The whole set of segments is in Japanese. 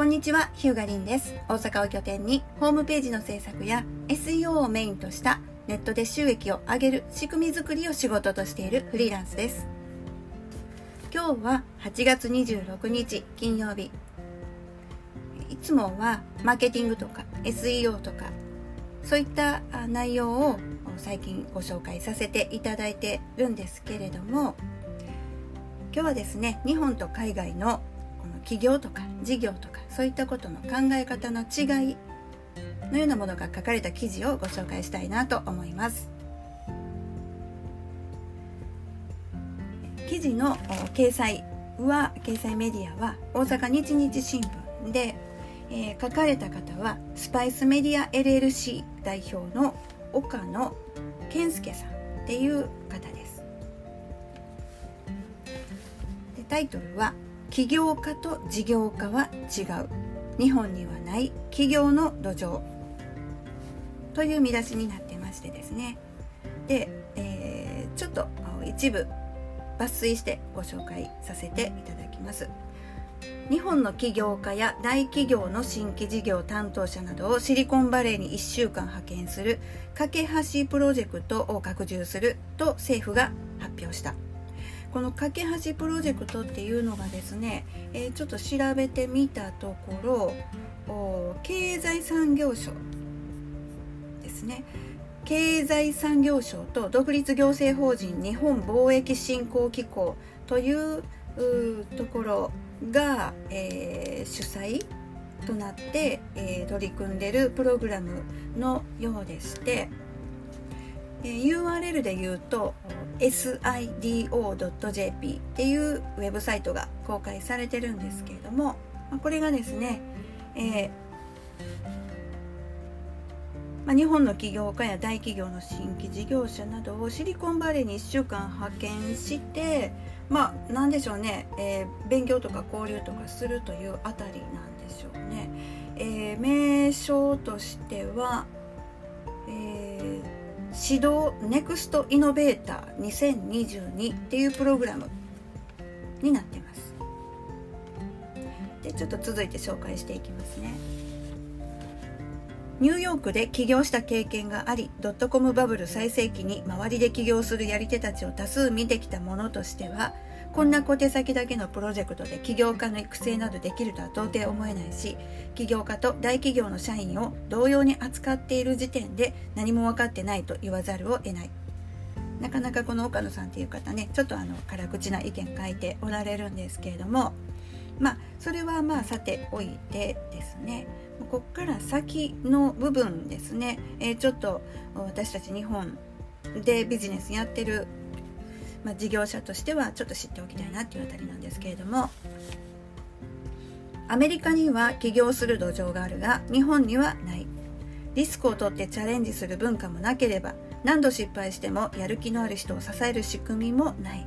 こんにちは、ヒューガリンです。大阪を拠点にホームページの制作や SEO をメインとしたネットで収益を上げる仕組み作りを仕事としているフリーランスです。今日は8月26日金曜日。いつもはマーケティングとか SEO とかそういった内容を最近ご紹介させていただいてるんですけれども今日はですね日本と海外のこの企業とか事業とかそういったことの考え方の違いのようなものが書かれた記事をご紹介したいなと思います。記事の掲載は掲載メディアは大阪日日新聞で、えー、書かれた方はスパイスメディア LLC 代表の岡野健介さんっていう方です。でタイトルは起業家と事業家は違う。日本にはない企業の土壌。という見出しになってましてですね。で、えー、ちょっと一部抜粋してご紹介させていただきます。日本の起業家や大企業の新規事業担当者などをシリコンバレーに1週間派遣する架け橋プロジェクトを拡充すると政府が発表した。この架け橋プロジェクトっていうのがですね、えー、ちょっと調べてみたところ経済産業省ですね。経済産業省と独立行政法人日本貿易振興機構というところが、えー、主催となって、えー、取り組んでるプログラムのようでして、えー、URL で言うと sido.jp っていうウェブサイトが公開されてるんですけれども、これがですね、えーまあ、日本の起業家や大企業の新規事業者などをシリコンバレーに1週間派遣してまあ何でしょうね、えー、勉強とか交流とかするというあたりなんでしょうね。えー、名称としては、えー、指導ネクストイノベーター2022っていうプログラムになってます。でちょっと続いて紹介していきますね。ニューヨークで起業した経験があり、ドットコムバブル最盛期に周りで起業するやり手たちを多数見てきたものとしては、こんな小手先だけのプロジェクトで起業家の育成などできるとは到底思えないし、起業家と大企業の社員を同様に扱っている時点で何も分かってないと言わざるを得ない。なかなかこの岡野さんっていう方ね、ちょっとあの辛口な意見書いておられるんですけれども、まあそれはまあさておいてですねこっから先の部分ですね、えー、ちょっと私たち日本でビジネスやってる、まあ、事業者としてはちょっと知っておきたいなっていうあたりなんですけれどもアメリカには起業する土壌があるが日本にはない。リスクを取ってチャレンジする文化もなければ何度失敗してもやる気のある人を支える仕組みもない。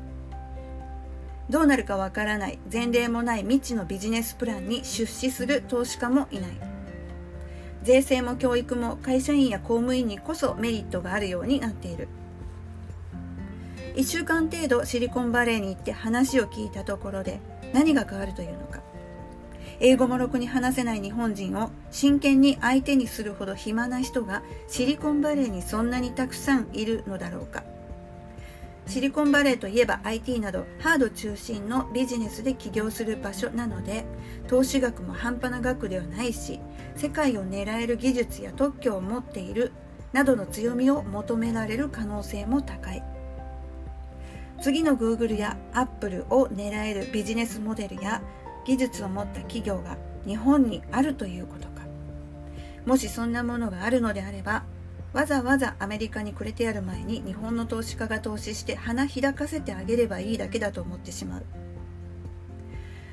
どうなるかわからない前例もない未知のビジネスプランに出資する投資家もいない。税制も教育も会社員や公務員にこそメリットがあるようになっている。1週間程度シリコンバレーに行って話を聞いたところで何が変わるというのか。英語もろくに話せない日本人を真剣に相手にするほど暇な人がシリコンバレーにそんなにたくさんいるのだろうか。シリコンバレーといえば IT などハード中心のビジネスで起業する場所なので投資額も半端な額ではないし世界を狙える技術や特許を持っているなどの強みを求められる可能性も高い。次の Google や Apple を狙えるビジネスモデルや技術を持った企業が日本にあるということか。もしそんなものがあるのであればわざわざアメリカにくれてやる前に日本の投資家が投資して花開かせてあげればいいだけだと思ってしまう。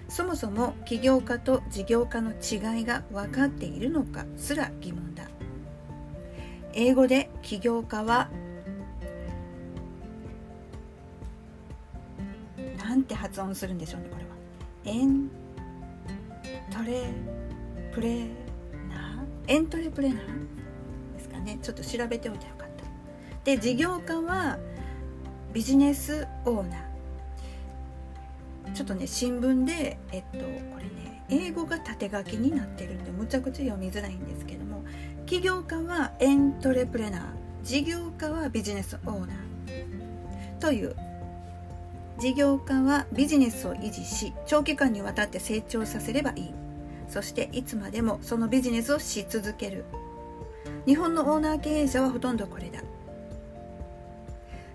そもそも起業家と事業家の違いが分かっているのかすら疑問だ。英語で起業家はなんて発音するんでしょうねこれは。エントレプレナー？エントレプレナーですかね。ちょっと調べておいてよかった。で事業家はビジネスオーナー。ちょっとね新聞でえっとこれね英語が縦書きになってるんでむちゃくちゃ読みづらいんですけども起業家はエントレプレナー。事業家はビジネスオーナー。という事業家はビジネスを維持し長期間にわたって成長させればいい。そしていつまでもそのビジネスをし続ける。日本のオーナー経営者はほとんどこれだ。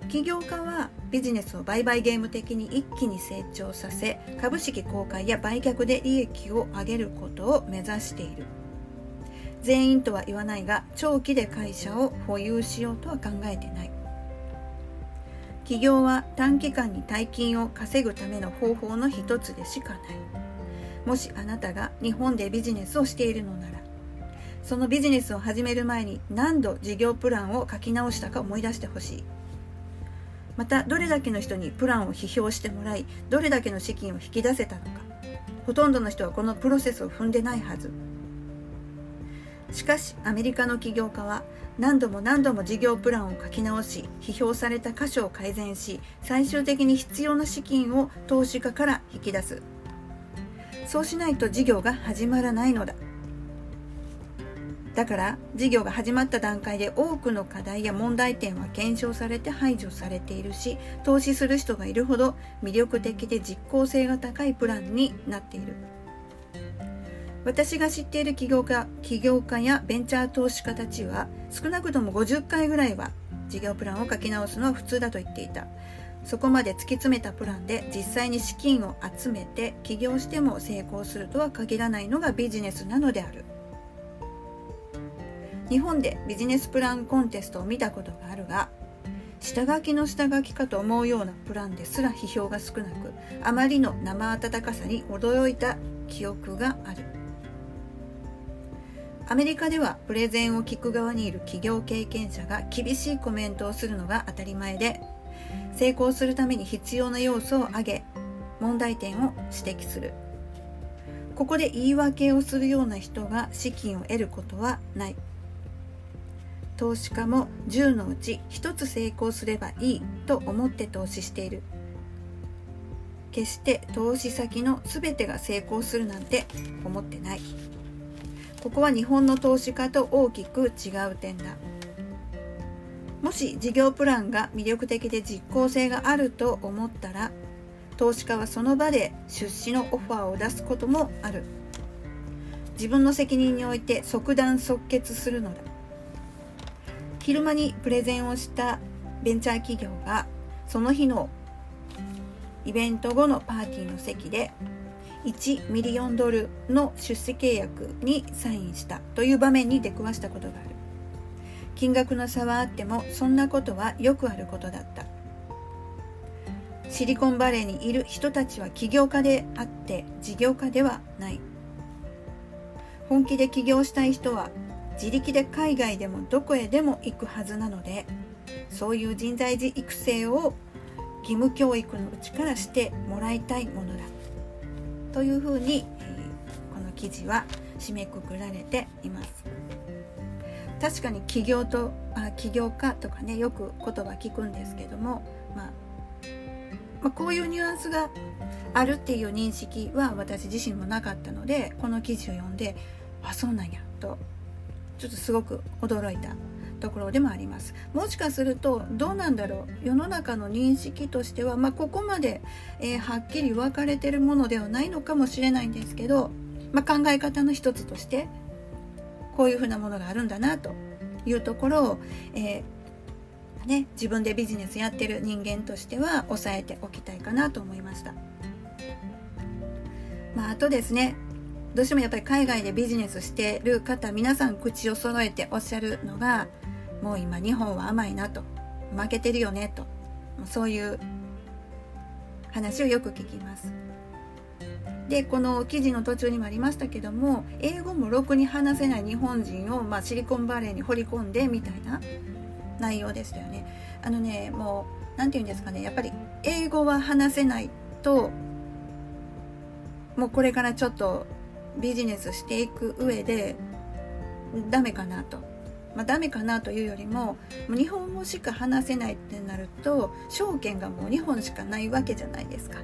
起業家はビジネスを売買ゲーム的に一気に成長させ株式公開や売却で利益を上げることを目指している。全員とは言わないが長期で会社を保有しようとは考えてない。起業は短期間に大金を稼ぐための方法の一つでしかない。もしあなたが日本でビジネスをしているのならそのビジネスを始める前に何度事業プランを書き直したか思い出してほしい。またどれだけの人にプランを批評してもらいどれだけの資金を引き出せたのか。ほとんどの人はこのプロセスを踏んでないはず。しかしアメリカの起業家は何度も何度も事業プランを書き直し批評された箇所を改善し最終的に必要な資金を投資家から引き出す。そうしないと事業が始まらないのだ。だから事業が始まった段階で多くの課題や問題点は検証されて排除されているし投資する人がいるほど魅力的で実効性が高いプランになっている。私が知っている起業家起業家やベンチャー投資家たちは少なくとも50回ぐらいは事業プランを書き直すのは普通だと言っていた。そこまで突き詰めたプランで実際に資金を集めて起業しても成功するとは限らないのがビジネスなのである。日本でビジネスプランコンテストを見たことがあるが下書きの下書きかと思うようなプランですら批評が少なくあまりの生温かさに驚いた記憶がある。アメリカではプレゼンを聞く側にいる企業経験者が厳しいコメントをするのが当たり前で成功するために必要な要素を挙げ問題点を指摘する。ここで言い訳をするような人が資金を得ることはない。投資家も10のうち1つ成功すればいいと思って投資している。決して投資先の全てが成功するなんて思ってない。ここは日本の投資家と大きく違う点だ。もし事業プランが魅力的で実効性があると思ったら投資家はその場で出資のオファーを出すこともある。自分の責任において即断即決するのだ。昼間にプレゼンをしたベンチャー企業がその日のイベント後のパーティーの席で1ミリオンドルの出資契約にサインしたという場面に出くわしたことがある。金額の差はあってもそんなことはよくあることだった。シリコンバレーにいる人たちは起業家であって事業家ではない。本気で起業したい人は自力で海外でもどこへでも行くはずなのでそういう人材児育成を義務教育のうちからしてもらいたいものだというふうに、えこの記事は締めくくられています。確かに起業とあ起業家とかねよく言葉聞くんですけども、まあ、まあ、こういうニュアンスがあるっていう認識は私自身もなかったのでこの記事を読んであそうなんやとちょっとすごく驚いた。ところでもありますもしかするとどうなんだろう世の中の認識としては、まあ、ここまで、えー、はっきり分かれてるものではないのかもしれないんですけど、まあ、考え方の一つとしてこういうふうなものがあるんだなというところを、えー、ね、自分でビジネスやってる人間としては押さえておきたいかなと思いました。まあ、あとですねどうしてもやっぱり海外でビジネスしてる方皆さん口を揃えておっしゃるのがもう今日本は甘いなと負けてるよねとそういう話をよく聞きます。でこの記事の途中にもありましたけども英語もろくに話せない日本人を、まあ、シリコンバレーに掘り込んでみたいな内容でしたよね。あのねもう何て言うんですかねやっぱり英語は話せないともうこれからちょっとビジネスしていく上でダメかなと。まあ、ダメかなというよりも日本語しか話せないってなると証券がもう日本しかないわけじゃないですか。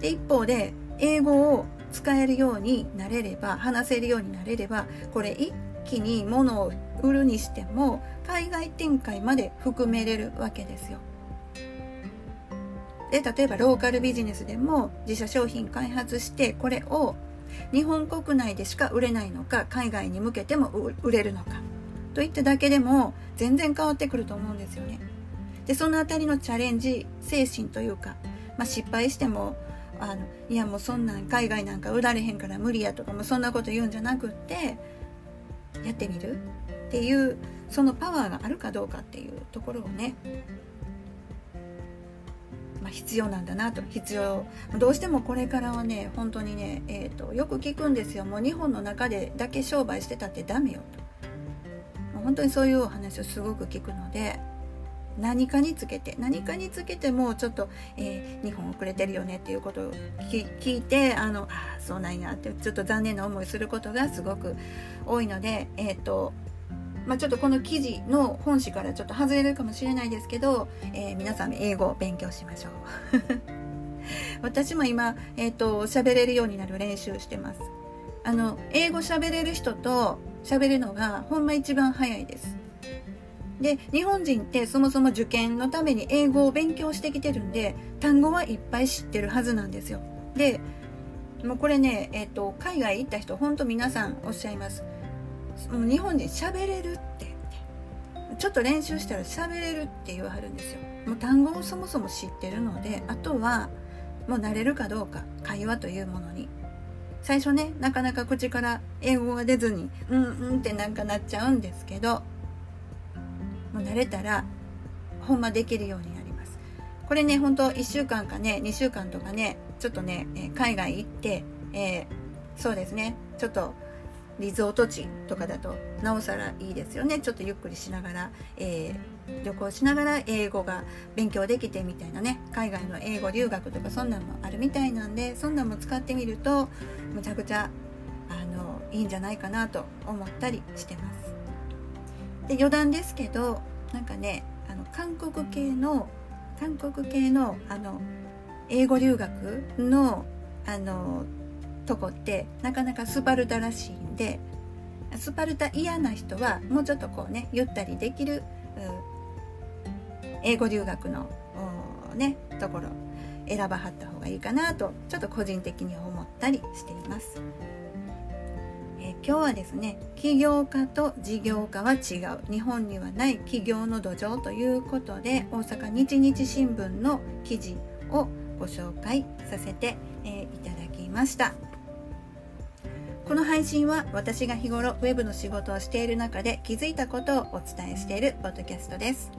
で一方で英語を使えるようになれれば話せるようになれればこれ一気に物を売るにしても海外展開まで含めれるわけですよ。で例えばローカルビジネスでも自社商品開発してこれを日本国内でしか売れないのか海外に向けても売れるのかといっただけでも全然変わってくると思うんですよね。でその辺りのチャレンジ精神というか、まあ、失敗してもあのいやもうそんなん海外なんか売られへんから無理やとかもそんなこと言うんじゃなくってやってみる？っていうそのパワーがあるかどうかっていうところをねまあ、必要なんだなと。必要どうしてもこれからはね本当にね、えーと、よく聞くんですよ。もう日本の中でだけ商売してたってダメよと。本当にそういうお話をすごく聞くので何かにつけて何かにつけてもちょっと、えー、日本遅れてるよねっていうことを聞いてあのあそうなんやってちょっと残念な思いすることがすごく多いのでえっ、ー、とまあ、ちょっとこの記事の本誌からちょっと外れるかもしれないですけど、えー、皆さん英語を勉強しましょう。私も今、えっ、ー、と喋れるようになる練習してます。あの英語喋れる人と喋るのがほんま一番早いです。で日本人ってそもそも受験のために英語を勉強してきてるんで単語はいっぱい知ってるはずなんですよ。でもうこれね、えーと、海外行った人ほんと皆さんおっしゃいます。もう日本人喋れるって。ちょっと練習したら喋れるって言わはるんですよ。もう単語をそもそも知ってるのであとはもう慣れるかどうか会話というものに。最初ねなかなか口から英語が出ずにうんうんってなんかなっちゃうんですけどもう慣れたらほんまできるようになります。これね本当1週間かね2週間とかねちょっとね海外行って、えー、そうですねちょっとリゾート地とかだとなおさらいいですよねちょっとゆっくりしながら、えー、旅行しながら英語が勉強できてみたいなね海外の英語留学とかそんなんもあるみたいなんでそんなんも使ってみるとむちゃくちゃあのいいんじゃないかなと思ったりしてます。で余談ですけどなんかねあの韓国系の韓国系のあの英語留学のあのとこってなかなかスパルタらしいんでスパルタ嫌な人はもうちょっとこうねゆったりできる英語留学のねところ選ばはった方がいいかなとちょっと個人的に思ったりしています。え今日はですね起業家と事業家は違う日本にはない起業の土壌ということで大阪日日新聞の記事をご紹介させて、えいただきました。この配信は私が日頃ウェブの仕事をしている中で気づいたことをお伝えしているポッドキャストです。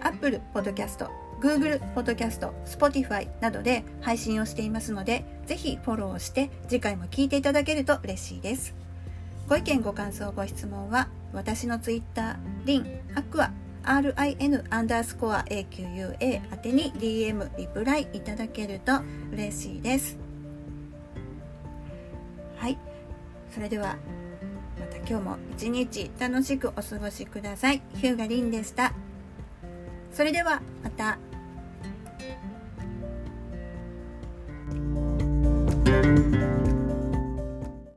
Apple Podcast、Google Podcast、Spotify などで配信をしていますので、ぜひフォローして次回も聞いていただけると嬉しいです。ご意見ご感想ご質問は私の Twitter、リン、アクア、rin アンダースコア AQUA 宛てに DM リプライいただけると嬉しいです。それではまた今日も一日楽しくお過ごしください。ヒューガリンでした。それではまた。